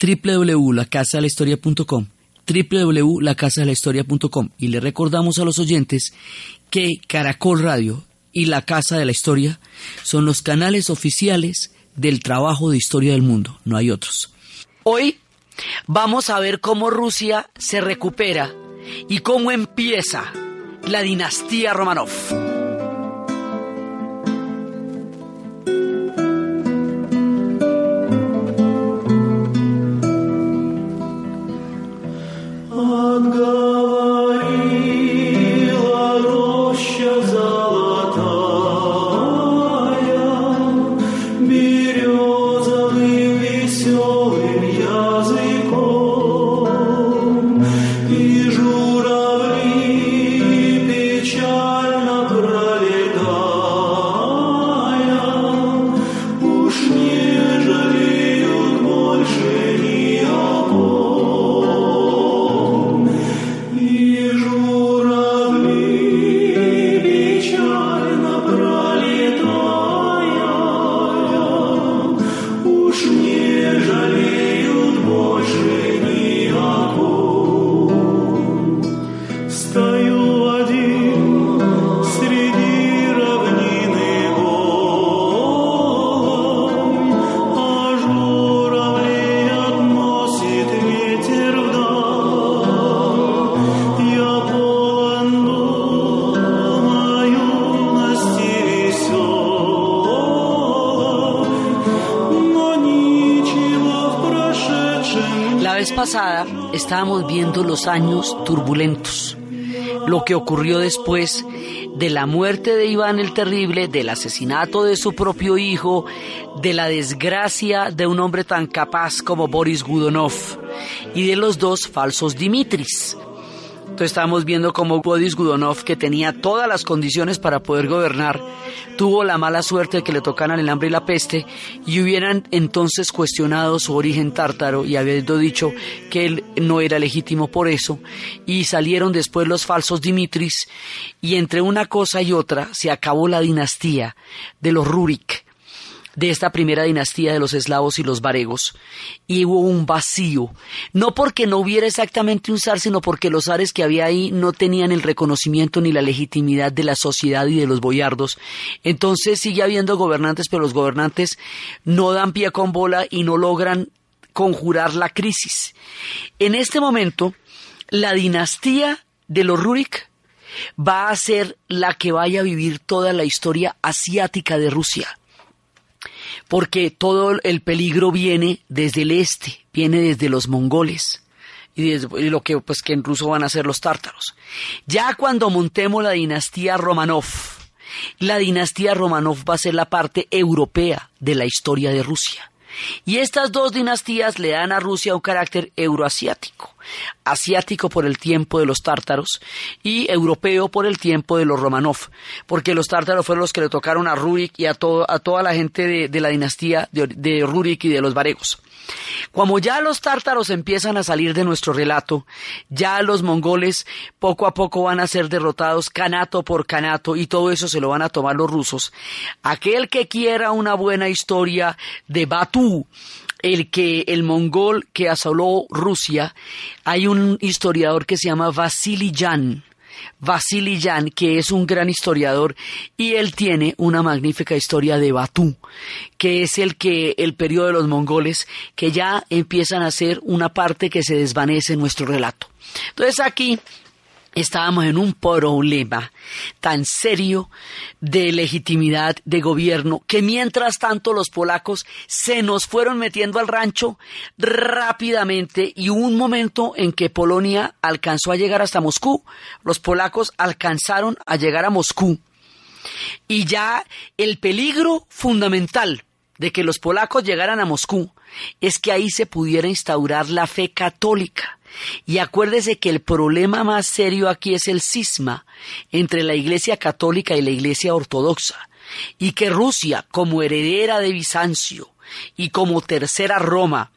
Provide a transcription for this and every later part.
www.lacasadelahistoria.com www.lacasadelahistoria.com y le recordamos a los oyentes que Caracol Radio y La Casa de la Historia son los canales oficiales del trabajo de historia del mundo, no hay otros. Hoy vamos a ver cómo Rusia se recupera y cómo empieza la dinastía Romanov. Estábamos viendo los años turbulentos, lo que ocurrió después de la muerte de Iván el Terrible, del asesinato de su propio hijo, de la desgracia de un hombre tan capaz como Boris Gudonov y de los dos falsos Dimitris. Entonces estábamos viendo cómo Boris Gudonov, que tenía todas las condiciones para poder gobernar, tuvo la mala suerte de que le tocaran el hambre y la peste y hubieran entonces cuestionado su origen tártaro y habiendo dicho que él no era legítimo por eso y salieron después los falsos Dimitris y entre una cosa y otra se acabó la dinastía de los Rurik de esta primera dinastía de los eslavos y los varegos, y hubo un vacío, no porque no hubiera exactamente un zar, sino porque los zares que había ahí no tenían el reconocimiento ni la legitimidad de la sociedad y de los boyardos. Entonces sigue habiendo gobernantes, pero los gobernantes no dan pie con bola y no logran conjurar la crisis. En este momento, la dinastía de los Rurik va a ser la que vaya a vivir toda la historia asiática de Rusia porque todo el peligro viene desde el este, viene desde los mongoles y, lo que pues que en ruso van a ser los tártaros. Ya cuando montemos la dinastía Romanov, la dinastía Romanov va a ser la parte europea de la historia de Rusia. Y estas dos dinastías le dan a Rusia un carácter euroasiático, asiático por el tiempo de los tártaros y europeo por el tiempo de los Romanov, porque los tártaros fueron los que le tocaron a Rurik y a, a toda la gente de, la dinastía de, de Rurik y de los varegos. Como ya los tártaros empiezan a salir de nuestro relato, ya los mongoles poco a poco van a ser derrotados canato por canato y todo eso se lo van a tomar los rusos. Aquel que quiera una buena historia de Batú, el que el mongol que asoló Rusia, hay un historiador que se llama Vasily Jan Vasily Jan, que es un gran historiador, y él tiene una magnífica historia de Batú, que es el que el periodo de los mongoles, que ya empiezan a ser una parte que se desvanece en nuestro relato. Entonces aquí estábamos en un problema tan serio de legitimidad de gobierno que mientras tanto los polacos se nos fueron metiendo al rancho rápidamente y hubo un momento en que Polonia alcanzó a llegar hasta Moscú, los polacos alcanzaron a llegar a Moscú y ya el peligro fundamental de que los polacos llegaran a Moscú es que ahí se pudiera instaurar la fe católica. Y acuérdese que el problema más serio aquí es el cisma entre la Iglesia católica y la Iglesia ortodoxa, y que Rusia, como heredera de Bizancio y como tercera Roma,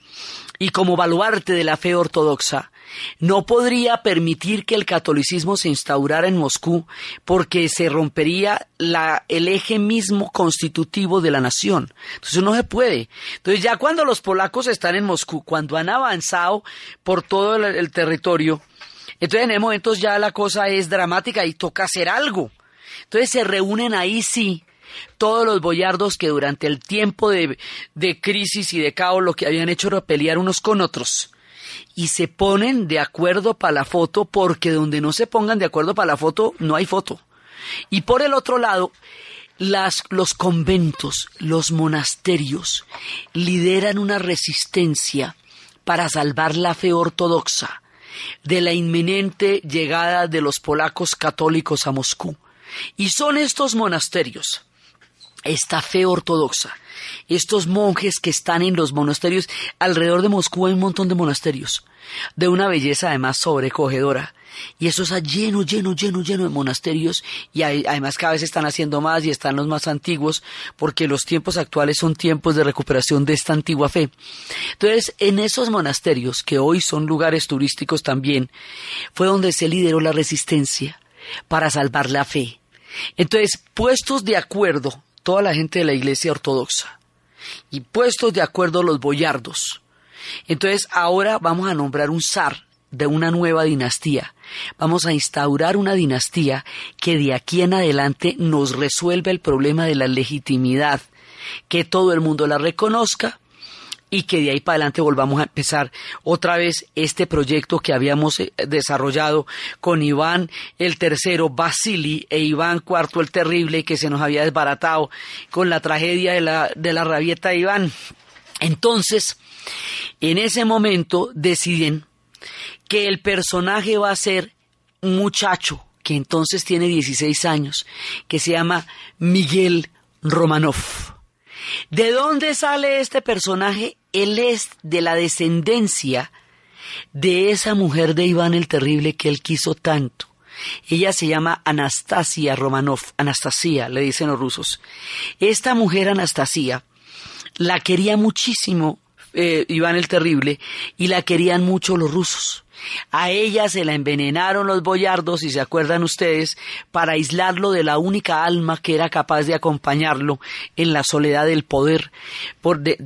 y como baluarte de la fe ortodoxa, no podría permitir que el catolicismo se instaurara en Moscú porque se rompería la, el eje mismo constitutivo de la nación. Entonces no se puede. Entonces ya cuando los polacos están en Moscú, cuando han avanzado por todo el, el territorio, entonces en momentos ya la cosa es dramática y toca hacer algo. Entonces se reúnen ahí sí todos los boyardos que durante el tiempo de, de, crisis y de caos lo que habían hecho era pelear unos con otros y se ponen de acuerdo para la foto porque donde no se pongan de acuerdo para la foto no hay foto. Y por el otro lado, los conventos, los monasterios lideran una resistencia para salvar la fe ortodoxa de la inminente llegada de los polacos católicos a Moscú. Y son estos monasterios, esta fe ortodoxa, estos monjes que están en los monasterios, alrededor de Moscú hay un montón de monasterios, de una belleza además sobrecogedora. Y eso está lleno, lleno, lleno, lleno de monasterios y hay, además cada vez están haciendo más y están los más antiguos porque los tiempos actuales son tiempos de recuperación de esta antigua fe. Entonces, en esos monasterios, que hoy son lugares turísticos también, fue donde se lideró la resistencia para salvar la fe. Entonces, puestos de acuerdo toda la gente de la iglesia ortodoxa y puestos de acuerdo los boyardos. Entonces ahora vamos a nombrar un zar de una nueva dinastía. Vamos a instaurar una dinastía que de aquí en adelante nos resuelva el problema de la legitimidad, que todo el mundo la reconozca y que de ahí para adelante volvamos a empezar otra vez este proyecto que habíamos eh, desarrollado con Iván el tercero, Basili e Iván cuarto el terrible que se nos había desbaratado con la tragedia de la, de la rabieta de Iván. Entonces, en ese momento deciden que el personaje va a ser un muchacho que entonces tiene 16 años, que se llama Miguel Romanov. ¿De dónde sale este personaje? Él es de la descendencia de esa mujer de Iván el Terrible que él quiso tanto. Ella se llama Anastasia Romanov, Anastasia, le dicen los rusos. Esta mujer Anastasia la quería muchísimo eh, Iván el Terrible y la querían mucho los rusos. A ella se la envenenaron los boyardos, si se acuerdan ustedes, para aislarlo de la única alma que era capaz de acompañarlo en la soledad del poder,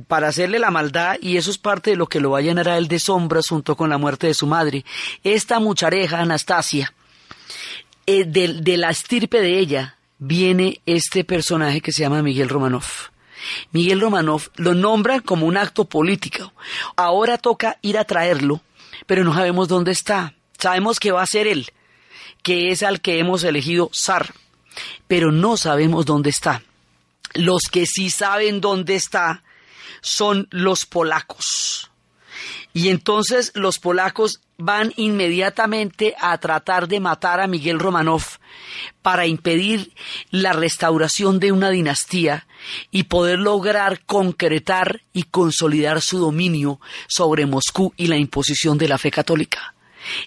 para hacerle la maldad, y eso es parte de lo que lo va a llenar a él de sombras junto con la muerte de su madre. Esta muchareja, Anastasia, eh, de, de la estirpe de ella, viene este personaje que se llama Miguel Romanov. Miguel Romanov lo nombra como un acto político. Ahora toca ir a traerlo pero no sabemos dónde está. Sabemos que va a ser él, que es al que hemos elegido zar, pero no sabemos dónde está. Los que sí saben dónde está son los polacos. Y entonces los polacos van inmediatamente a tratar de matar a Miguel Romanov para impedir la restauración de una dinastía y poder lograr concretar y consolidar su dominio sobre Moscú y la imposición de la fe católica.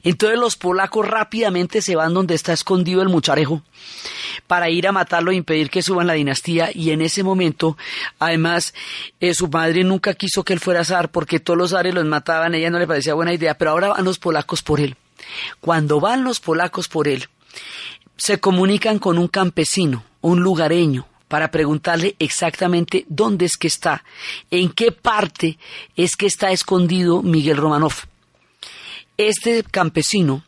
Entonces los polacos rápidamente se van donde está escondido el mucharejo para ir a matarlo e impedir que suban la dinastía y en ese momento, además, eh, su madre nunca quiso que él fuera zar porque todos los zares los mataban, ella no le parecía buena idea, pero ahora van los polacos por él. Cuando van los polacos por él, se comunican con un campesino, un lugareño, para preguntarle exactamente dónde es que está, en qué parte es que está escondido Miguel Romanov. Este campesino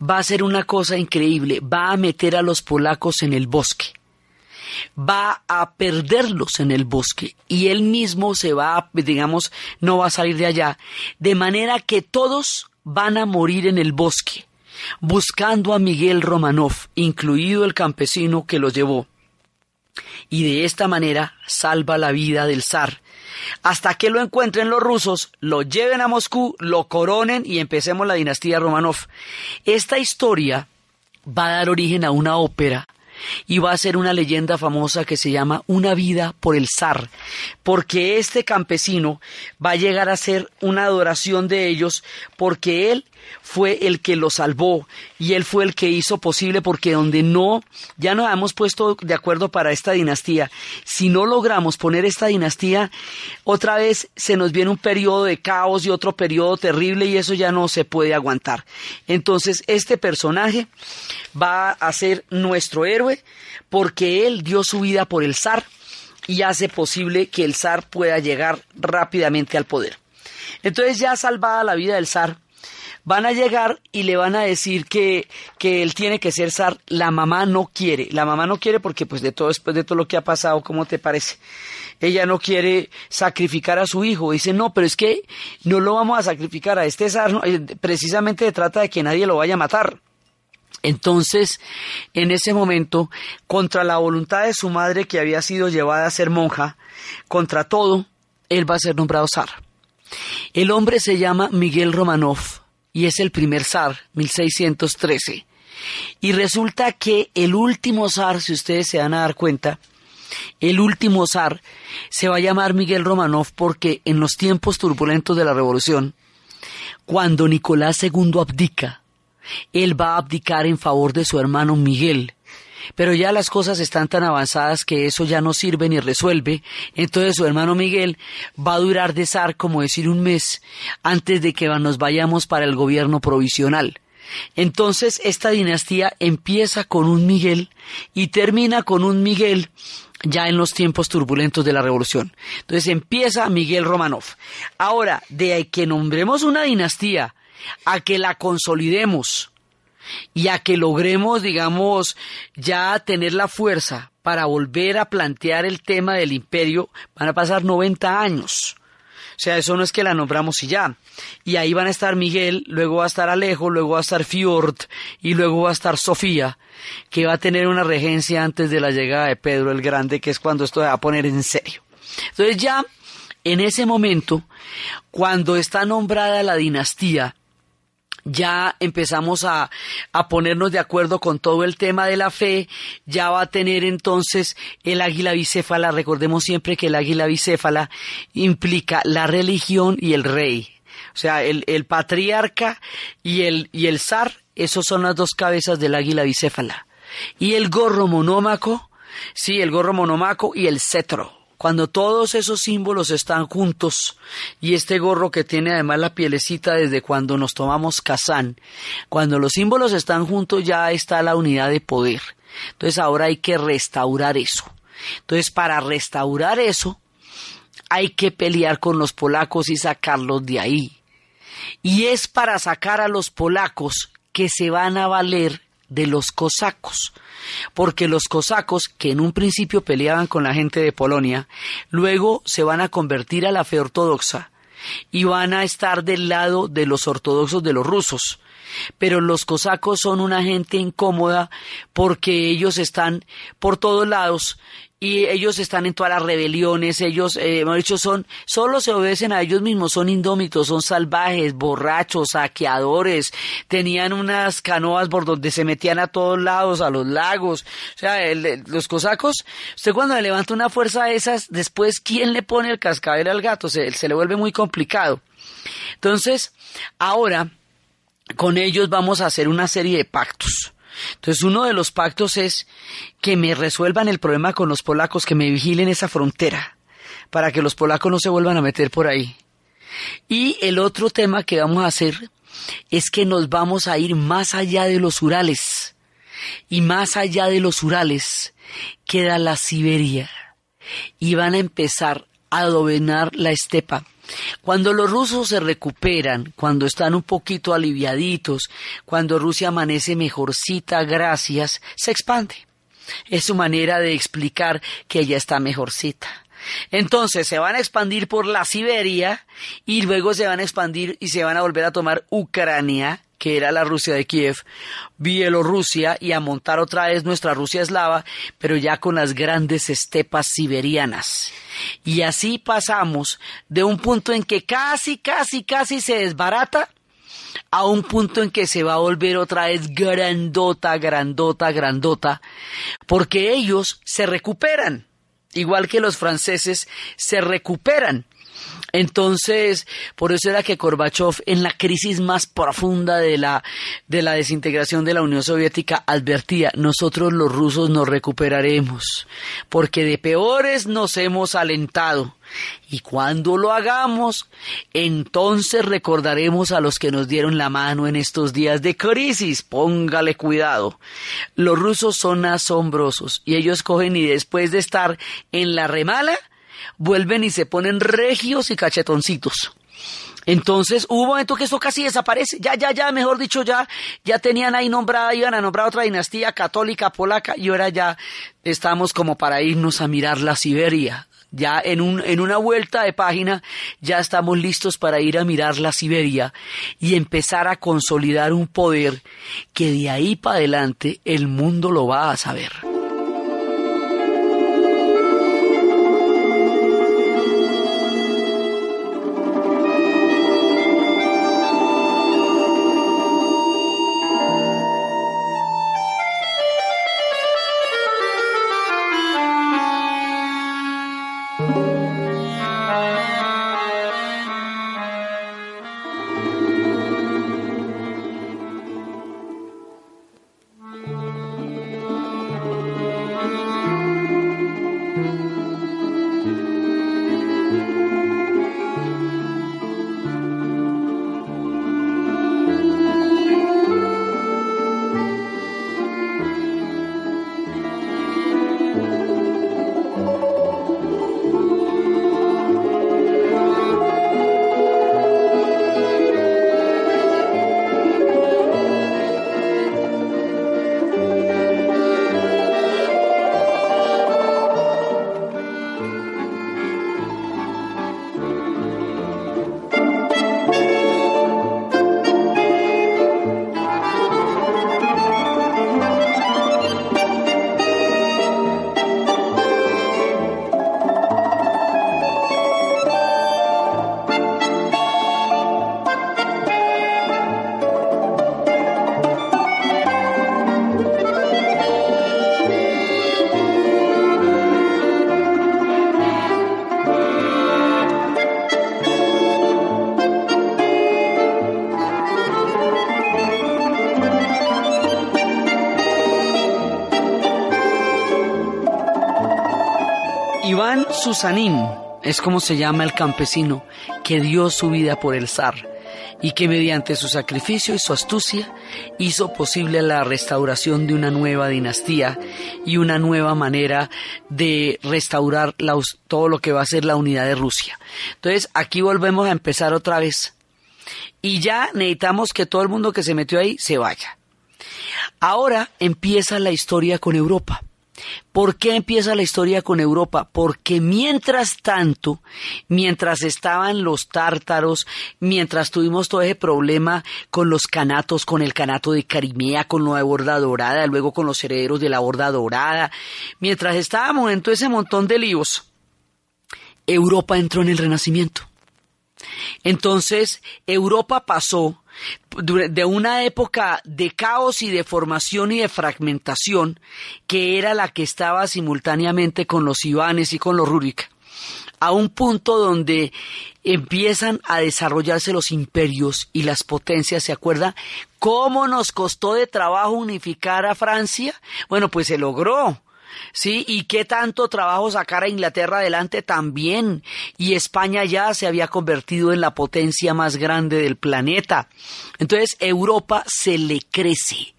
va a hacer una cosa increíble, va a meter a los polacos en el bosque, va a perderlos en el bosque y él mismo se va, digamos, no va a salir de allá, de manera que todos van a morir en el bosque, buscando a Miguel Romanov, incluido el campesino que lo llevó. Y de esta manera salva la vida del zar, hasta que lo encuentren los rusos, lo lleven a Moscú, lo coronen y empecemos la dinastía Romanov. Esta historia va a dar origen a una ópera y va a ser una leyenda famosa que se llama Una vida por el zar, porque este campesino va a llegar a ser una adoración de ellos porque él fue el que lo salvó y él fue el que hizo posible porque donde no, ya nos hemos puesto de acuerdo para esta dinastía, si no logramos poner esta dinastía, otra vez se nos viene un periodo de caos y otro periodo terrible y eso ya no se puede aguantar. Entonces este personaje va a ser nuestro héroe porque él dio su vida por el zar y hace posible que el zar pueda llegar rápidamente al poder. Entonces ya salvada la vida del zar, van a llegar y le van a decir que, que él tiene que ser zar. La mamá no quiere. La mamá no quiere porque pues de todo después de todo lo que ha pasado, ¿cómo te parece? Ella no quiere sacrificar a su hijo. Dice, no, pero es que no lo vamos a sacrificar a este zar. Eh, precisamente se trata de que nadie lo vaya a matar. Entonces, en ese momento, contra la voluntad de su madre que había sido llevada a ser monja, contra todo, él va a ser nombrado zar. El hombre se llama Miguel Romanov y es el primer zar, 1613. Y resulta que el último zar, si ustedes se van a dar cuenta, el último zar se va a llamar Miguel Romanov porque en los tiempos turbulentos de la revolución, cuando Nicolás II abdica, él va a abdicar en favor de su hermano Miguel, pero ya las cosas están tan avanzadas que eso ya no sirve ni resuelve, entonces su hermano Miguel va a durar de zar como decir un mes antes de que nos vayamos para el gobierno provisional. Entonces esta dinastía empieza con un Miguel y termina con un Miguel ya en los tiempos turbulentos de la revolución. Entonces empieza Miguel Romanov. Ahora, de que nombremos una dinastía a que la consolidemos, y a que logremos, digamos, ya tener la fuerza para volver a plantear el tema del imperio, van a pasar 90 años. O sea, eso no es que la nombramos y ya. Y ahí van a estar Miguel, luego va a estar Alejo, luego va a estar Fjord y luego va a estar Sofía, que va a tener una regencia antes de la llegada de Pedro el Grande, que es cuando esto se va a poner en serio. Entonces ya en ese momento, cuando está nombrada la dinastía, ya empezamos a, a, ponernos de acuerdo con todo el tema de la fe, ya va a tener entonces el águila bicéfala, recordemos siempre que el águila bicéfala implica la religión y el rey, o sea, el, el patriarca y el, y el zar, esos son las dos cabezas del águila bicéfala, y el gorro monómaco, sí, el gorro monómaco y el cetro. Cuando todos esos símbolos están juntos y este gorro que tiene además la pielecita desde cuando nos tomamos Kazán, cuando los símbolos están juntos ya está la unidad de poder. Entonces ahora hay que restaurar eso. Entonces para restaurar eso hay que pelear con los polacos y sacarlos de ahí. Y es para sacar a los polacos que se van a valer de los cosacos, porque los cosacos, que en un principio peleaban con la gente de Polonia, luego se van a convertir a la fe ortodoxa y van a estar del lado de los ortodoxos de los rusos. Pero los cosacos son una gente incómoda porque ellos están por todos lados y ellos están en todas las rebeliones, ellos, eh, hemos dicho, son, solo se obedecen a ellos mismos, son indómitos, son salvajes, borrachos, saqueadores, tenían unas canoas por donde se metían a todos lados, a los lagos, o sea, los cosacos, usted cuando le levanta una fuerza de esas, después, ¿quién le pone el cascabel al gato? Se le vuelve muy complicado. Entonces, ahora, con ellos vamos a hacer una serie de pactos. Entonces uno de los pactos es que me resuelvan el problema con los polacos, que me vigilen esa frontera, para que los polacos no se vuelvan a meter por ahí. Y el otro tema que vamos a hacer es que nos vamos a ir más allá de los Urales. Y más allá de los Urales queda la Siberia. Y van a empezar a dominar la estepa. Cuando los rusos se recuperan, cuando están un poquito aliviaditos, cuando Rusia amanece mejorcita, gracias, se expande. Es su manera de explicar que ella está mejorcita. Entonces se van a expandir por la Siberia y luego se van a expandir y se van a volver a tomar Ucrania, que era la Rusia de Kiev, Bielorrusia y a montar otra vez nuestra Rusia eslava, pero ya con las grandes estepas siberianas. Y así pasamos de un punto en que casi, casi, casi se desbarata a un punto en que se va a volver otra vez grandota, grandota, grandota, porque ellos se recuperan, igual que los franceses se recuperan. Entonces, por eso era que Gorbachev, en la crisis más profunda de la, de la desintegración de la Unión Soviética, advertía, nosotros los rusos nos recuperaremos, porque de peores nos hemos alentado. Y cuando lo hagamos, entonces recordaremos a los que nos dieron la mano en estos días de crisis. Póngale cuidado. Los rusos son asombrosos y ellos cogen y después de estar en la remala, vuelven y se ponen regios y cachetoncitos. Entonces hubo un momento que esto casi desaparece, ya, ya, ya, mejor dicho, ya, ya tenían ahí nombrada, iban a nombrar otra dinastía católica polaca y ahora ya estamos como para irnos a mirar la Siberia. Ya en, un, en una vuelta de página ya estamos listos para ir a mirar la Siberia y empezar a consolidar un poder que de ahí para adelante el mundo lo va a saber. Susanín es como se llama el campesino que dio su vida por el zar y que mediante su sacrificio y su astucia hizo posible la restauración de una nueva dinastía y una nueva manera de restaurar todo lo que va a ser la unidad de Rusia. Entonces aquí volvemos a empezar otra vez y ya necesitamos que todo el mundo que se metió ahí se vaya. Ahora empieza la historia con Europa. ¿Por qué empieza la historia con Europa? Porque mientras tanto, mientras estaban los tártaros, mientras tuvimos todo ese problema con los canatos, con el canato de Carimea, con la borda dorada, luego con los herederos de la borda dorada, mientras estábamos en todo ese montón de líos, Europa entró en el Renacimiento. Entonces, Europa pasó de una época de caos y de formación y de fragmentación que era la que estaba simultáneamente con los Ivanes y con los Rurik, a un punto donde empiezan a desarrollarse los imperios y las potencias. ¿Se acuerda cómo nos costó de trabajo unificar a Francia? Bueno, pues se logró. ¿Sí? Y qué tanto trabajo sacar a Inglaterra adelante también. Y España ya se había convertido en la potencia más grande del planeta. Entonces Europa se le crece.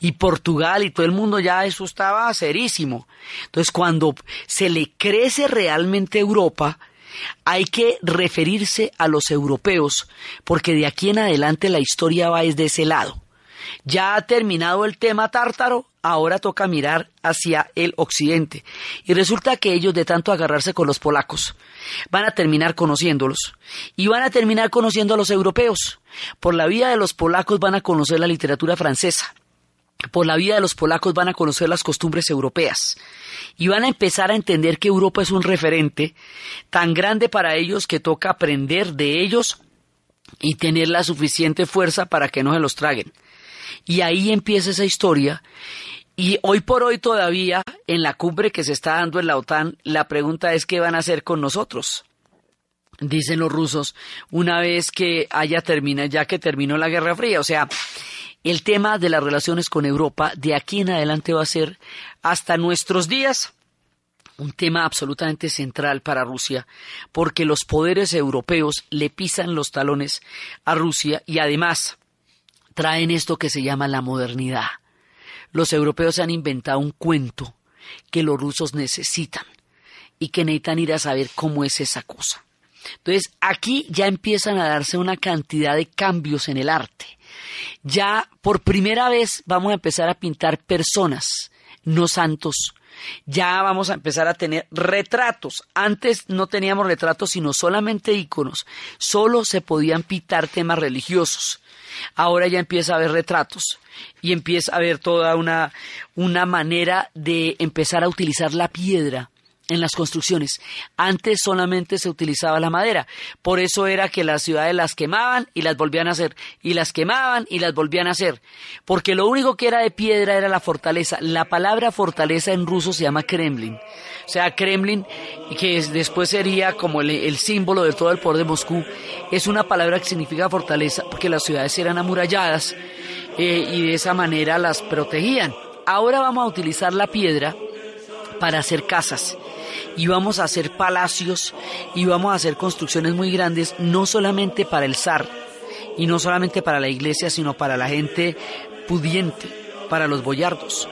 Y Portugal y todo el mundo ya eso estaba serísimo. Entonces cuando se le crece realmente Europa, hay que referirse a los europeos, porque de aquí en adelante la historia va desde ese lado. Ya ha terminado el tema tártaro, ahora toca mirar hacia el occidente. Y resulta que ellos, de tanto agarrarse con los polacos, van a terminar conociéndolos. Y van a terminar conociendo a los europeos. Por la vida de los polacos van a conocer la literatura francesa. Por la vida de los polacos van a conocer las costumbres europeas. Y van a empezar a entender que Europa es un referente tan grande para ellos que toca aprender de ellos y tener la suficiente fuerza para que no se los traguen. Y ahí empieza esa historia. Y hoy por hoy todavía, en la cumbre que se está dando en la OTAN, la pregunta es qué van a hacer con nosotros. Dicen los rusos, una vez que haya terminado, ya que terminó la Guerra Fría. O sea, el tema de las relaciones con Europa de aquí en adelante va a ser hasta nuestros días un tema absolutamente central para Rusia, porque los poderes europeos le pisan los talones a Rusia y además traen esto que se llama la modernidad. Los europeos han inventado un cuento que los rusos necesitan y que necesitan ir a saber cómo es esa cosa. Entonces, aquí ya empiezan a darse una cantidad de cambios en el arte. Ya por primera vez vamos a empezar a pintar personas, no santos, ya vamos a empezar a tener retratos. Antes no teníamos retratos, sino solamente iconos. Solo se podían pintar temas religiosos. Ahora ya empieza a haber retratos y empieza a haber toda una, una manera de empezar a utilizar la piedra en las construcciones. Antes solamente se utilizaba la madera. Por eso era que las ciudades las quemaban y las volvían a hacer. Y las quemaban y las volvían a hacer. Porque lo único que era de piedra era la fortaleza. La palabra fortaleza en ruso se llama Kremlin. O sea, Kremlin, que después sería como el, símbolo de todo el poder de Moscú, es una palabra que significa fortaleza porque las ciudades eran amuralladas eh, y de esa manera las protegían. Ahora vamos a utilizar la piedra para hacer casas y vamos a hacer palacios y vamos a hacer construcciones muy grandes, no solamente para el zar y no solamente para la iglesia, sino para la gente pudiente, para los boyardos.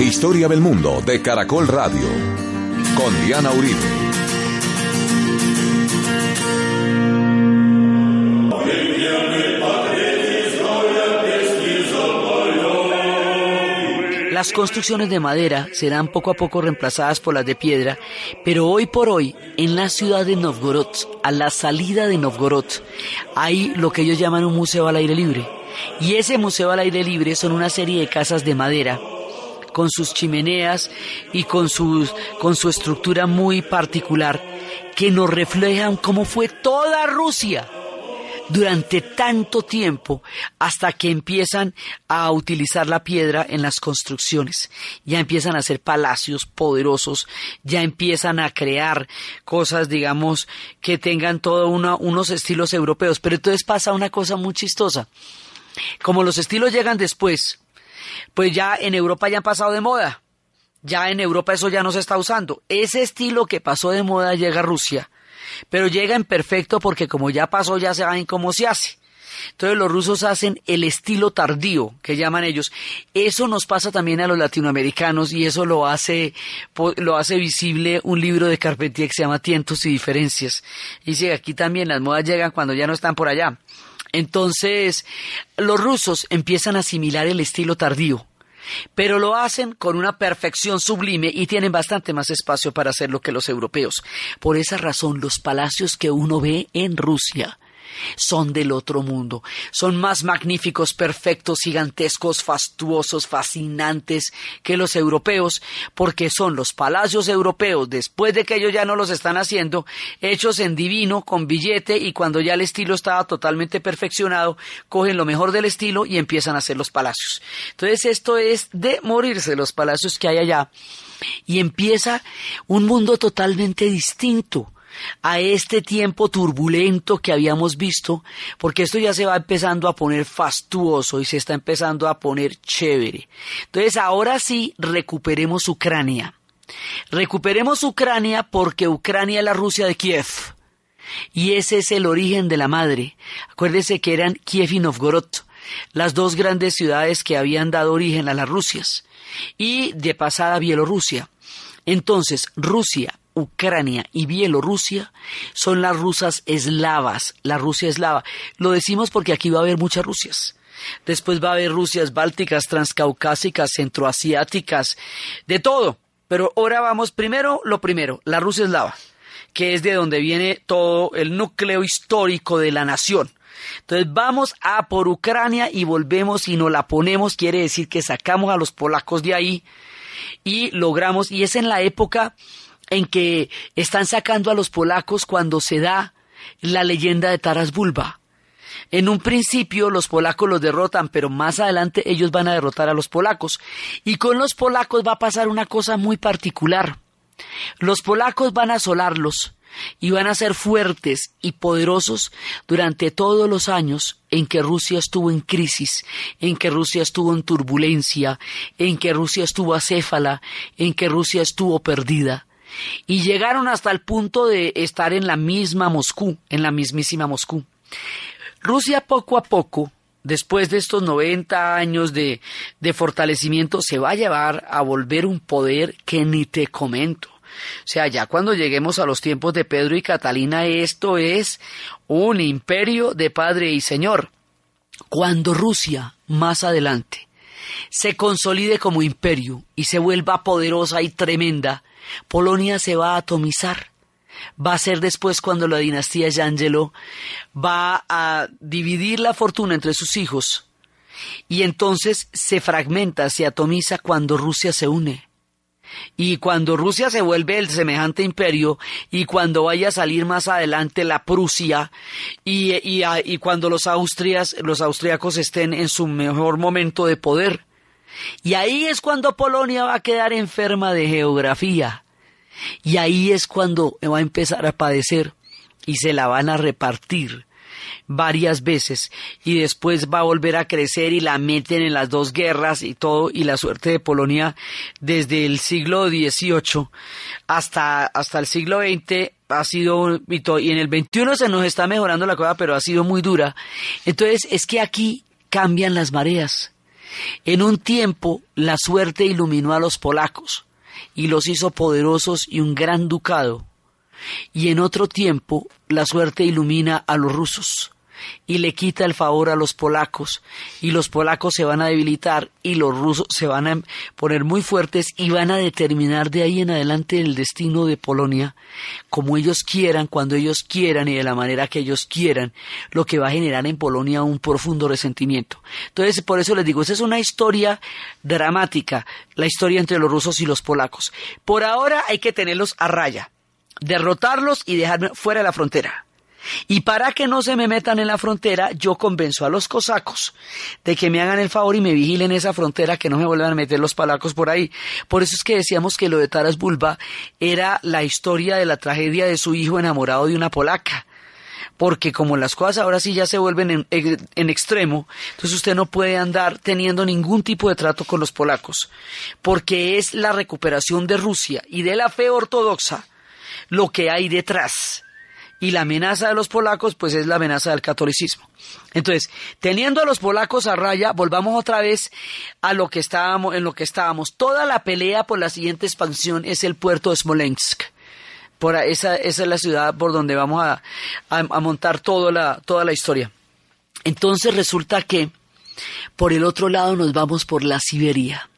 Historia del mundo de Caracol Radio con Diana Uribe. Las construcciones de madera serán poco a poco reemplazadas por las de piedra, pero hoy por hoy, en la ciudad de Novgorod, a la salida de Novgorod, hay lo que ellos llaman un museo al aire libre. Y ese museo al aire libre son una serie de casas de madera con sus chimeneas y con, sus, con su estructura muy particular que nos reflejan cómo fue toda Rusia durante tanto tiempo hasta que empiezan a utilizar la piedra en las construcciones. Ya empiezan a hacer palacios poderosos, ya empiezan a crear cosas, digamos, que tengan todos unos estilos europeos. Pero entonces pasa una cosa muy chistosa. Como los estilos llegan después, pues ya en Europa ya han pasado de moda. Ya en Europa eso ya no se está usando. Ese estilo que pasó de moda llega a Rusia pero llega en perfecto porque como ya pasó ya saben cómo se hace. Entonces los rusos hacen el estilo tardío, que llaman ellos. Eso nos pasa también a los latinoamericanos y eso lo hace, lo hace visible un libro de Carpentier que se llama Tientos y Diferencias. Dice aquí también las modas llegan cuando ya no están por allá. Entonces, los rusos empiezan a asimilar el estilo tardío pero lo hacen con una perfección sublime y tienen bastante más espacio para hacerlo que los europeos. Por esa razón, los palacios que uno ve en Rusia son del otro mundo. Son más magníficos, perfectos, gigantescos, fastuosos, fascinantes que los europeos, porque son los palacios europeos, después de que ellos ya no los están haciendo, hechos en divino, con billete, y cuando ya el estilo estaba totalmente perfeccionado, cogen lo mejor del estilo y empiezan a hacer los palacios. Entonces esto es de morirse los palacios que hay allá. Y empieza un mundo totalmente distinto a este tiempo turbulento que habíamos visto, porque esto ya se va empezando a poner fastuoso y se está empezando a poner chévere. Entonces ahora sí recuperemos Ucrania. Recuperemos Ucrania porque Ucrania es la Rusia de Kiev. Y ese es el origen de la madre. Acuérdese que eran Kiev y Novgorod, las dos grandes ciudades que habían dado origen a las Rusias. Y de pasada Bielorrusia. Entonces, Rusia, Ucrania y Bielorrusia son las rusas eslavas, la Rusia eslava. Lo decimos porque aquí va a haber muchas Rusias. Después va a haber Rusias bálticas, transcaucásicas, centroasiáticas, de todo. Pero ahora vamos primero, lo primero, la Rusia eslava, que es de donde viene todo el núcleo histórico de la nación. Entonces vamos a por Ucrania y volvemos y nos la ponemos, quiere decir que sacamos a los polacos de ahí y logramos, y es en la época en que están sacando a los polacos cuando se da la leyenda de Taras Bulba. En un principio los polacos los derrotan, pero más adelante ellos van a derrotar a los polacos. Y con los polacos va a pasar una cosa muy particular. Los polacos van a asolarlos y van a ser fuertes y poderosos durante todos los años en que Rusia estuvo en crisis, en que Rusia estuvo en turbulencia, en que Rusia estuvo acéfala, en que Rusia estuvo perdida. Y llegaron hasta el punto de estar en la misma Moscú, en la mismísima Moscú. Rusia poco a poco, después de estos 90 años de, de fortalecimiento, se va a llevar a volver un poder que ni te comento. O sea, ya cuando lleguemos a los tiempos de Pedro y Catalina, esto es un imperio de Padre y Señor. Cuando Rusia, más adelante, se consolide como imperio y se vuelva poderosa y tremenda, Polonia se va a atomizar. Va a ser después cuando la dinastía Yangelo va a dividir la fortuna entre sus hijos y entonces se fragmenta, se atomiza cuando Rusia se une. Y cuando Rusia se vuelve el semejante imperio, y cuando vaya a salir más adelante la Prusia, y, y, cuando los austrias, los austriacos estén en su mejor momento de poder. Y ahí es cuando Polonia va a quedar enferma de geografía. Y ahí es cuando va a empezar a padecer y se la van a repartir varias veces. Y después va a volver a crecer y la meten en las dos guerras y todo y la suerte de Polonia desde el siglo XVIII hasta, hasta el siglo XX ha sido y en el XXI se nos está mejorando la cosa pero ha sido muy dura. Entonces es que aquí cambian las mareas en un tiempo la suerte iluminó a los polacos y los hizo poderosos y un gran ducado. Y en otro tiempo la suerte ilumina a los rusos y le quita el favor a los polacos y los polacos se van a debilitar y los rusos se van a poner muy fuertes y van a determinar de ahí en adelante el destino de Polonia como ellos quieran, cuando ellos quieran y de la manera que ellos quieran, lo que va a generar en Polonia un profundo resentimiento. Entonces, por eso les digo, esa es una historia dramática, la historia entre los rusos y los polacos. Por ahora hay que tenerlos a raya, derrotarlos y dejarme fuera de la frontera. Y para que no se me metan en la frontera, yo convenzo a los cosacos de que me hagan el favor y me vigilen esa frontera, que no me vuelvan a meter los palacos por ahí. Por eso es que decíamos que lo de Taras Bulba era la historia de la tragedia de su hijo enamorado de una polaca. Porque como las cosas ahora sí ya se vuelven en, en, extremo, entonces usted no puede andar teniendo ningún tipo de trato con los polacos, porque es la recuperación de Rusia y de la fe ortodoxa lo que hay detrás y la amenaza de los polacos pues es la amenaza del catolicismo. Entonces, teniendo a los polacos a raya, volvamos otra vez a lo que estábamos, en lo que estábamos. Toda la pelea por la siguiente expansión es el puerto de Smolensk. Por esa, esa es la ciudad por donde vamos a, a montar toda la, toda la historia. Entonces resulta que por el otro lado nos vamos por la Siberia.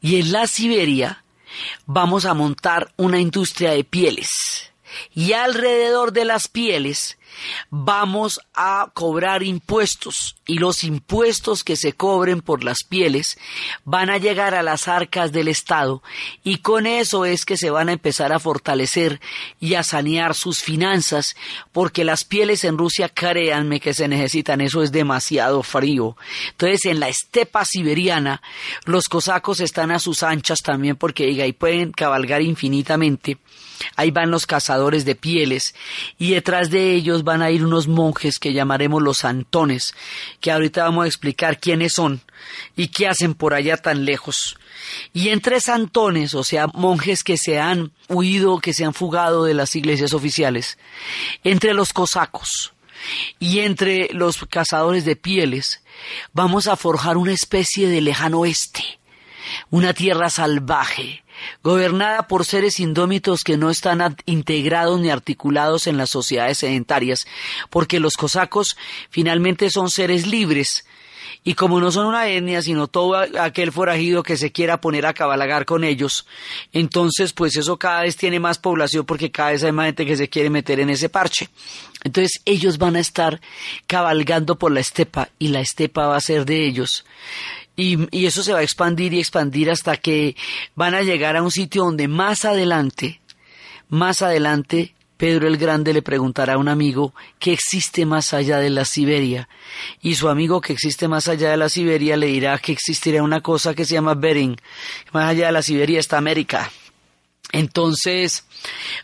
Y en la Siberia vamos a montar una industria de pieles y alrededor de las pieles vamos a cobrar impuestos. Y los impuestos que se cobren por las pieles van a llegar a las arcas del Estado. Y con eso es que se van a empezar a fortalecer y a sanear sus finanzas porque las pieles en Rusia créanme que se necesitan eso es demasiado frío. Entonces en la estepa siberiana los cosacos están a sus anchas también porque y pueden cabalgar infinitamente Ahí van los cazadores de pieles y detrás de ellos van a ir unos monjes que llamaremos los santones, que ahorita vamos a explicar quiénes son y qué hacen por allá tan lejos. Y entre santones, o sea, monjes que se han huido, que se han fugado de las iglesias oficiales, entre los cosacos y entre los cazadores de pieles, vamos a forjar una especie de lejano oeste, una tierra salvaje, gobernada por seres indómitos que no están integrados ni articulados en las sociedades sedentarias, porque los cosacos finalmente son seres libres, y como no son una etnia, sino todo aquel forajido que se quiera poner a cabalgar con ellos, entonces pues eso cada vez tiene más población porque cada vez hay más gente que se quiere meter en ese parche. Entonces ellos van a estar cabalgando por la estepa y la estepa va a ser de ellos Y, y eso se va a expandir y expandir hasta que van a llegar a un sitio donde más adelante, más adelante, Pedro el Grande le preguntará a un amigo qué existe más allá de la Siberia. Y su amigo que existe más allá de la Siberia le dirá que existirá una cosa que se llama Bering. Más allá de la Siberia está América. Entonces,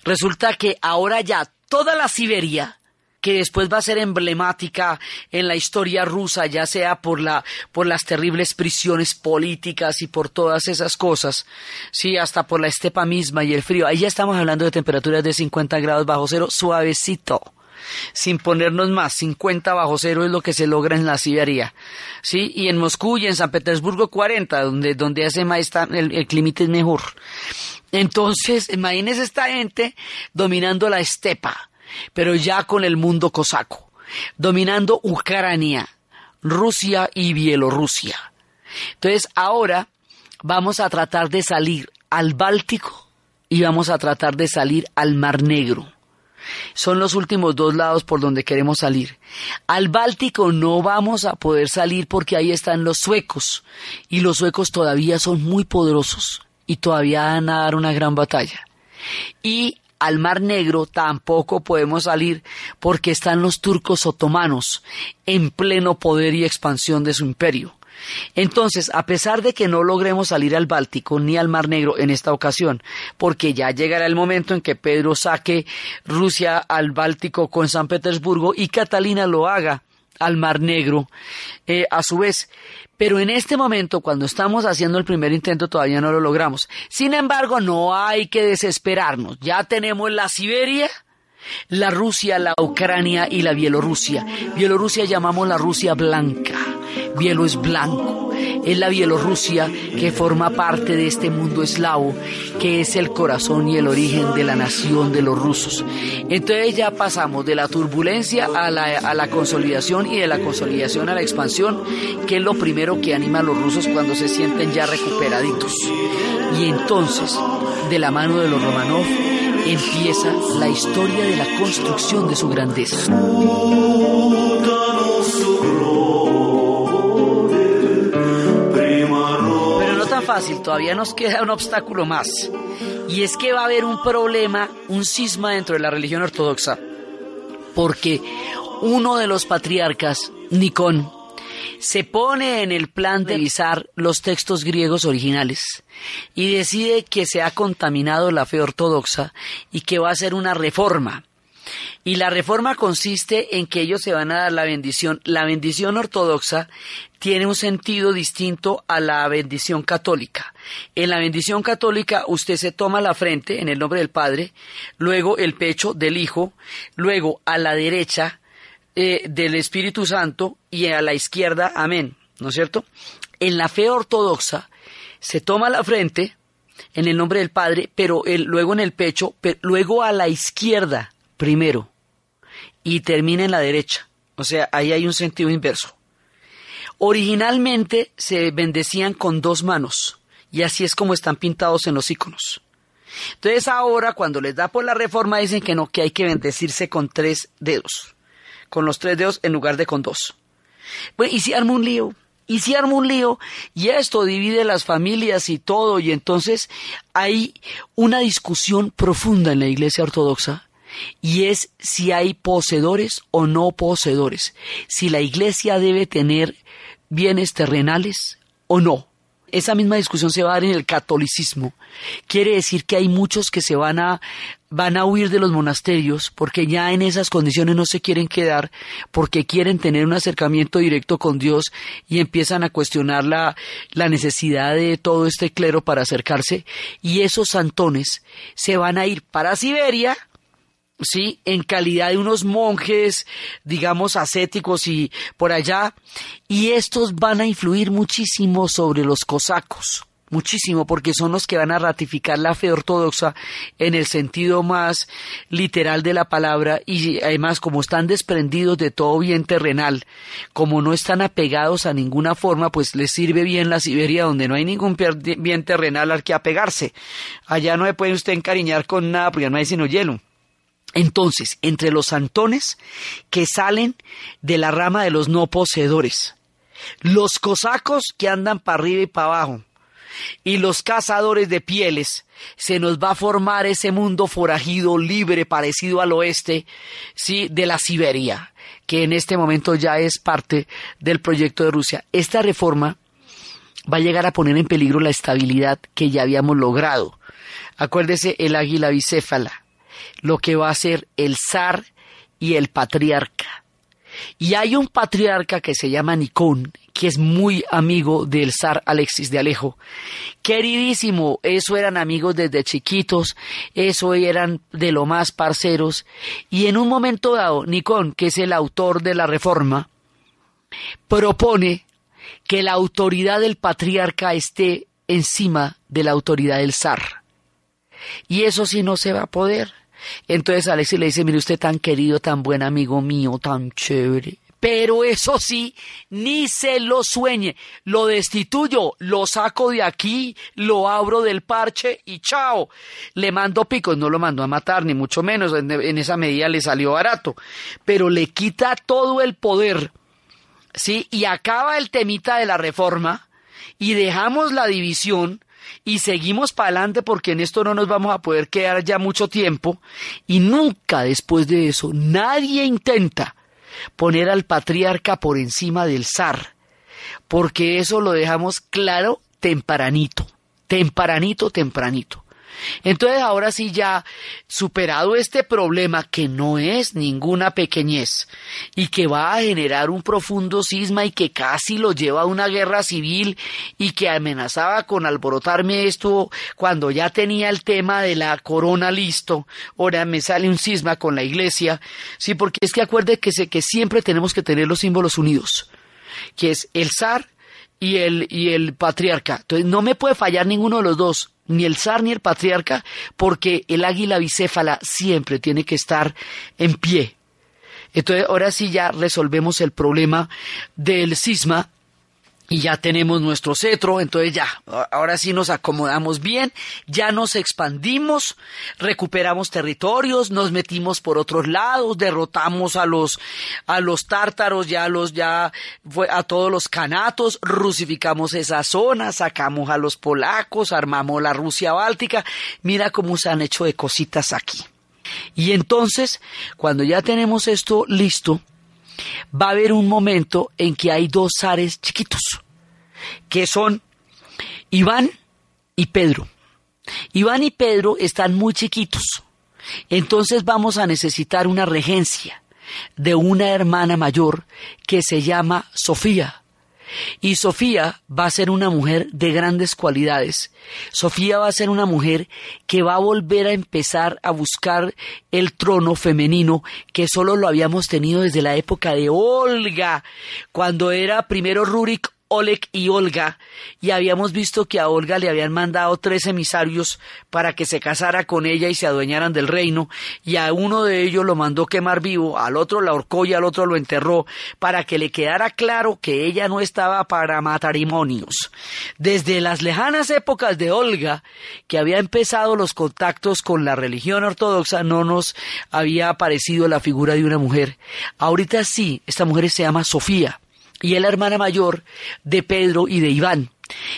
resulta que ahora ya toda la Siberia que después va a ser emblemática en la historia rusa, ya sea por la por las terribles prisiones políticas y por todas esas cosas, sí, hasta por la estepa misma y el frío. Ahí ya estamos hablando de temperaturas de 50 grados bajo cero, suavecito sin ponernos más, 50 bajo cero es lo que se logra en la Siberia, ¿sí? Y en Moscú y en San Petersburgo 40, donde, donde hace más el, el clima es mejor. Entonces, imagínense esta gente dominando la estepa, pero ya con el mundo cosaco, dominando Ucrania, Rusia y Bielorrusia. Entonces ahora vamos a tratar de salir al Báltico y vamos a tratar de salir al Mar Negro. Son los últimos dos lados por donde queremos salir. Al Báltico no vamos a poder salir porque ahí están los suecos y los suecos todavía son muy poderosos y todavía van a dar una gran batalla. Y al Mar Negro tampoco podemos salir porque están los turcos otomanos en pleno poder y expansión de su imperio. Entonces, a pesar de que no logremos salir al Báltico ni al Mar Negro en esta ocasión, porque ya llegará el momento en que Pedro saque Rusia al Báltico con San Petersburgo y Catalina lo haga al Mar Negro eh, a su vez. Pero en este momento, cuando estamos haciendo el primer intento, todavía no lo logramos. Sin embargo, no hay que desesperarnos. Ya tenemos la Siberia, la Rusia, la Ucrania y la Bielorrusia. Bielorrusia llamamos la Rusia blanca. Bielo es blanco. Es la Bielorrusia que forma parte de este mundo eslavo, que es el corazón y el origen de la nación de los rusos. Entonces ya pasamos de la turbulencia a la, a la consolidación y de la consolidación a la expansión, que es lo primero que anima a los rusos cuando se sienten ya recuperaditos. Y entonces, de la mano de los Romanov, empieza la historia de la construcción de su grandeza. Pero no tan fácil, todavía nos queda un obstáculo más. Y es que va a haber un problema, un cisma dentro de la religión ortodoxa. Porque uno de los patriarcas, Nicón, se pone en el plan de revisar los textos griegos originales y decide que se ha contaminado la fe ortodoxa y que va a hacer una reforma. Y la reforma consiste en que ellos se van a dar la bendición. La bendición ortodoxa tiene un sentido distinto a la bendición católica. En la bendición católica usted se toma la frente en el nombre del Padre, luego el pecho del Hijo, luego a la derecha eh, del Espíritu Santo y a la izquierda, amén, ¿no es cierto? En la fe ortodoxa se toma la frente en el nombre del Padre, pero luego en el pecho, luego a la izquierda primero y termina en la derecha. O sea, ahí hay un sentido inverso. Originalmente se bendecían con dos manos y así es como están pintados en los iconos. Entonces ahora cuando les da por la reforma dicen que no, que hay que bendecirse con tres dedos con los tres dedos en lugar de con dos. Bueno, y si arma un lío, y si arma un lío, y esto divide las familias y todo, y entonces hay una discusión profunda en la Iglesia Ortodoxa, y es si hay poseedores o no poseedores, si la Iglesia debe tener bienes terrenales o no esa misma discusión se va a dar en el catolicismo. Quiere decir que hay muchos que se van a, van a huir de los monasterios porque ya en esas condiciones no se quieren quedar porque quieren tener un acercamiento directo con Dios y empiezan a cuestionar la, la necesidad de todo este clero para acercarse y esos santones se van a ir para Siberia ¿sí? En calidad de unos monjes, digamos, ascéticos y por allá. Y estos van a influir muchísimo sobre los cosacos. Muchísimo, porque son los que van a ratificar la fe ortodoxa en el sentido más literal de la palabra y además como están desprendidos de todo bien terrenal, como no están apegados a ninguna forma, pues les sirve bien la Siberia donde no hay ningún bien terrenal al que apegarse. Allá no se puede usted encariñar con nada porque no hay sino hielo. Entonces, entre los santones que salen de la rama de los no poseedores, los cosacos que andan para arriba y para abajo, y los cazadores de pieles, se nos va a formar ese mundo forajido, libre, parecido al oeste, sí, de la Siberia, que en este momento ya es parte del proyecto de Rusia. Esta reforma va a llegar a poner en peligro la estabilidad que ya habíamos logrado. Acuérdese el águila bicéfala, lo que va a ser el zar y el patriarca. Y hay un patriarca que se llama Nicón, que es muy amigo del zar Alexis de Alejo. Queridísimo, eso eran amigos desde chiquitos, eso eran de lo más parceros. Y en un momento dado, Nicón, que es el autor de la reforma, propone que la autoridad del patriarca esté encima de la autoridad del zar. Y eso sí no se va a poder. Entonces Alexis le dice, mire usted tan querido, tan buen amigo mío, tan chévere. Pero eso sí, ni se lo sueñe. Lo destituyo, lo saco de aquí, lo abro del parche y chao. Le mando picos, no lo mando a matar, ni mucho menos. En, en esa medida le salió barato. Pero le quita todo el poder. ¿Sí? Y acaba el temita de la reforma y dejamos la división y seguimos para adelante porque en esto no nos vamos a poder quedar ya mucho tiempo. Y nunca después de eso nadie intenta poner al patriarca por encima del zar, porque eso lo dejamos claro tempranito, tempranito, tempranito. Entonces ahora sí ya superado este problema que no es ninguna pequeñez y que va a generar un profundo cisma y que casi lo lleva a una guerra civil y que amenazaba con alborotarme esto cuando ya tenía el tema de la corona listo, ahora me sale un cisma con la iglesia, sí, porque es que acuerde que, que siempre tenemos que tener los símbolos unidos, que es el zar y el, y el patriarca. Entonces no me puede fallar ninguno de los dos ni el zar ni el patriarca, porque el águila bicéfala siempre tiene que estar en pie. Entonces, ahora sí ya resolvemos el problema del cisma y ya tenemos nuestro cetro, entonces ya, ahora sí nos acomodamos bien, ya nos expandimos, recuperamos territorios, nos metimos por otros lados, derrotamos a los a los tártaros, ya los ya a todos los canatos, rusificamos esa zona, sacamos a los polacos, armamos la Rusia báltica, mira cómo se han hecho de cositas aquí. Y entonces, cuando ya tenemos esto listo, va a haber un momento en que hay dos zares chiquitos, que son Iván y Pedro. Iván y Pedro están muy chiquitos, entonces vamos a necesitar una regencia de una hermana mayor que se llama Sofía. Y Sofía va a ser una mujer de grandes cualidades. Sofía va a ser una mujer que va a volver a empezar a buscar el trono femenino que solo lo habíamos tenido desde la época de Olga, cuando era primero Rurik Oleg y Olga, y habíamos visto que a Olga le habían mandado tres emisarios para que se casara con ella y se adueñaran del reino, y a uno de ellos lo mandó quemar vivo, al otro la ahorcó y al otro lo enterró, para que le quedara claro que ella no estaba para matrimonios. Desde las lejanas épocas de Olga, que había empezado los contactos con la religión ortodoxa, no nos había aparecido la figura de una mujer. Ahorita sí, esta mujer se llama Sofía y es la hermana mayor de Pedro y de Iván.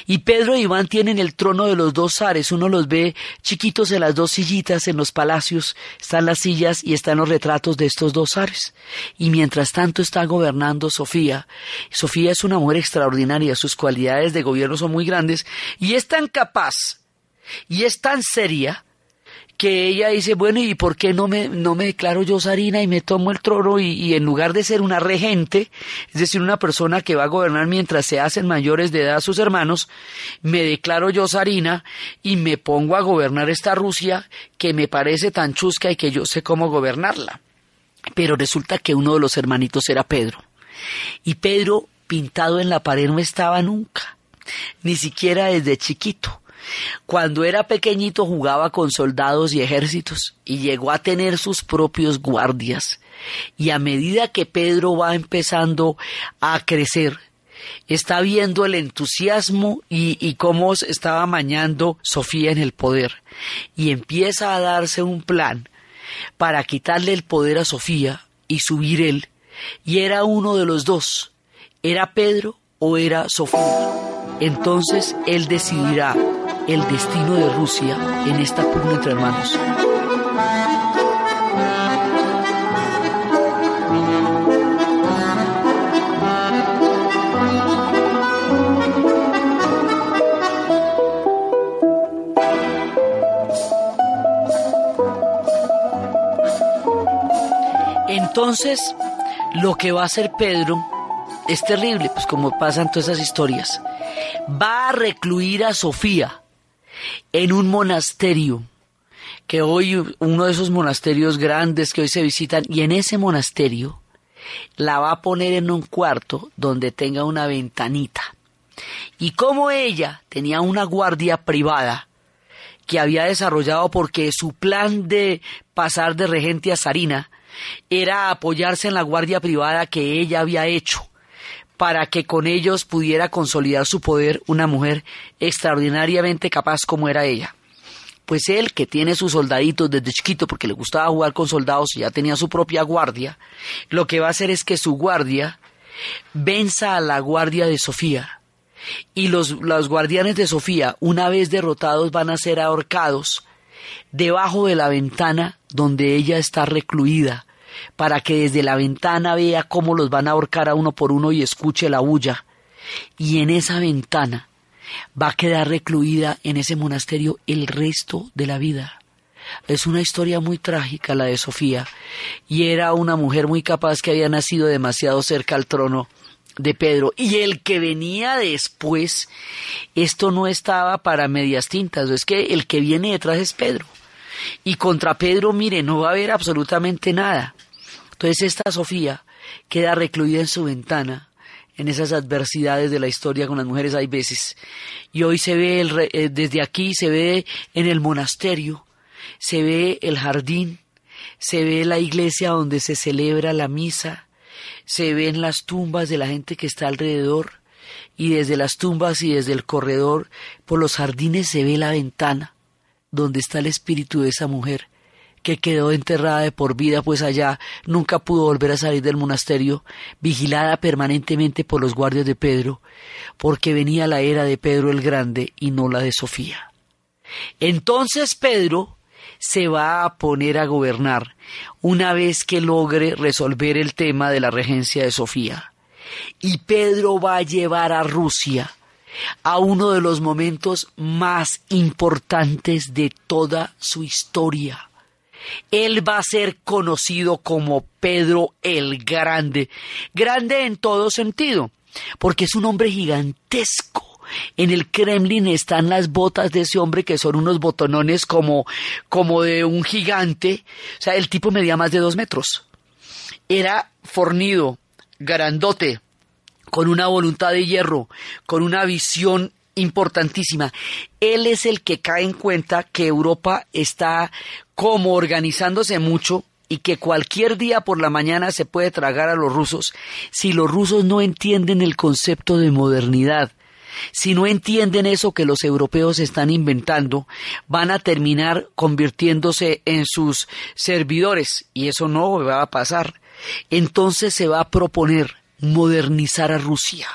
Y Pedro e Iván tienen el trono de los dos zares. Uno los ve chiquitos en las dos sillitas en los palacios. Están las sillas y están los retratos de estos dos zares. Y mientras tanto está gobernando Sofía. Sofía es una mujer extraordinaria. Sus cualidades de gobierno son muy grandes. Y es tan capaz y es tan seria que ella dice, bueno, ¿y por qué no me, no me declaro yo zarina y me tomo el trono y, en lugar de ser una regente, es decir, una persona que va a gobernar mientras se hacen mayores de edad sus hermanos, me declaro yo zarina y me pongo a gobernar esta Rusia que me parece tan chusca y que yo sé cómo gobernarla? Pero resulta que uno de los hermanitos era Pedro. Y Pedro, pintado en la pared, no estaba nunca, ni siquiera desde chiquito cuando era pequeñito jugaba con soldados y ejércitos y llegó a tener sus propios guardias. Y a medida que Pedro va empezando a crecer, está viendo el entusiasmo y, cómo estaba mañando Sofía en el poder. Y empieza a darse un plan para quitarle el poder a Sofía y subir él. Y era uno de los dos. Era Pedro o era Sofía. Entonces él decidirá el destino de Rusia en esta pugna entre hermanos. Entonces, lo que va a hacer Pedro es terrible, pues como pasan todas esas historias. Va a recluir a Sofía en un monasterio, que hoy, uno de esos monasterios grandes que hoy se visitan, y en ese monasterio la va a poner en un cuarto donde tenga una ventanita. Y como ella tenía una guardia privada que había desarrollado porque su plan de pasar de regente a zarina era apoyarse en la guardia privada que ella había hecho para que con ellos pudiera consolidar su poder una mujer extraordinariamente capaz como era ella. Pues él, que tiene sus soldaditos desde chiquito porque le gustaba jugar con soldados y ya tenía su propia guardia, lo que va a hacer es que su guardia venza a la guardia de Sofía. Y los, los guardianes de Sofía, una vez derrotados, van a ser ahorcados debajo de la ventana donde ella está recluida, para que desde la ventana vea cómo los van a ahorcar a uno por uno y escuche la bulla. Y en esa ventana va a quedar recluida en ese monasterio el resto de la vida. Es una historia muy trágica la de Sofía, y era una mujer muy capaz que había nacido demasiado cerca al trono de Pedro. Y el que venía después, esto no estaba para medias tintas, es que el que viene detrás es Pedro. Y contra Pedro, mire, no va a haber absolutamente nada. Entonces esta Sofía queda recluida en su ventana, en esas adversidades de la historia con las mujeres hay veces. Y hoy se ve el, eh, desde aquí, se ve en el monasterio, se ve el jardín, se ve la iglesia donde se celebra la misa, se ven las tumbas de la gente que está alrededor, y desde las tumbas y desde el corredor por los jardines se ve la ventana donde está el espíritu de esa mujer que quedó enterrada de por vida, pues allá nunca pudo volver a salir del monasterio, vigilada permanentemente por los guardias de Pedro, porque venía la era de Pedro el Grande y no la de Sofía. Entonces Pedro se va a poner a gobernar una vez que logre resolver el tema de la regencia de Sofía. Y Pedro va a llevar a Rusia a uno de los momentos más importantes de toda su historia. Él va a ser conocido como Pedro el Grande, grande en todo sentido, porque es un hombre gigantesco. En el Kremlin están las botas de ese hombre que son unos botonones como, como de un gigante. O sea, el tipo medía más de dos metros. Era fornido, grandote, con una voluntad de hierro, con una visión importantísima. Él es el que cae en cuenta que Europa está como organizándose mucho y que cualquier día por la mañana se puede tragar a los rusos si los rusos no entienden el concepto de modernidad. Si no entienden eso que los europeos están inventando, van a terminar convirtiéndose en sus servidores y eso no va a pasar. Entonces se va a proponer modernizar a Rusia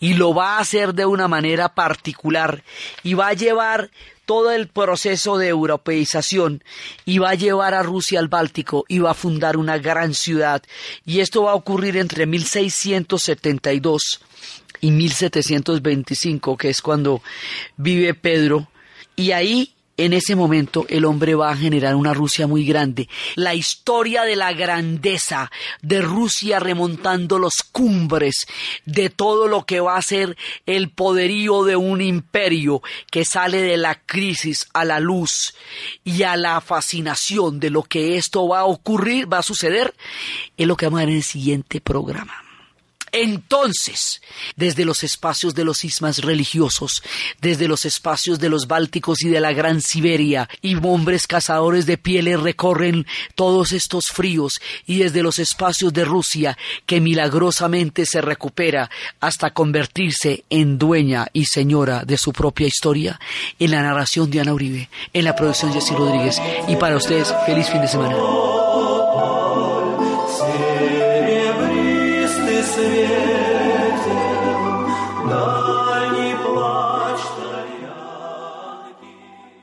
y lo va a hacer de una manera particular y va a llevar todo el proceso de europeización y va a llevar a Rusia al Báltico y va a fundar una gran ciudad. Y esto va a ocurrir entre 1672 y 1725 que es cuando vive Pedro. Y ahí en ese momento el hombre va a generar una Rusia muy grande. La historia de la grandeza de Rusia remontando los cumbres de todo lo que va a ser el poderío de un imperio que sale de la crisis a la luz y a la fascinación de lo que esto va a ocurrir, va a suceder, es lo que vamos a ver en el siguiente programa. Entonces, desde los espacios de los ismas religiosos, desde los espacios de los Bálticos y de la Gran Siberia, y hombres cazadores de pieles recorren todos estos fríos, y desde los espacios de Rusia, que milagrosamente se recupera hasta convertirse en dueña y señora de su propia historia, en la narración de Ana Uribe, en la producción de Jessy Rodríguez, y para ustedes, feliz fin de semana.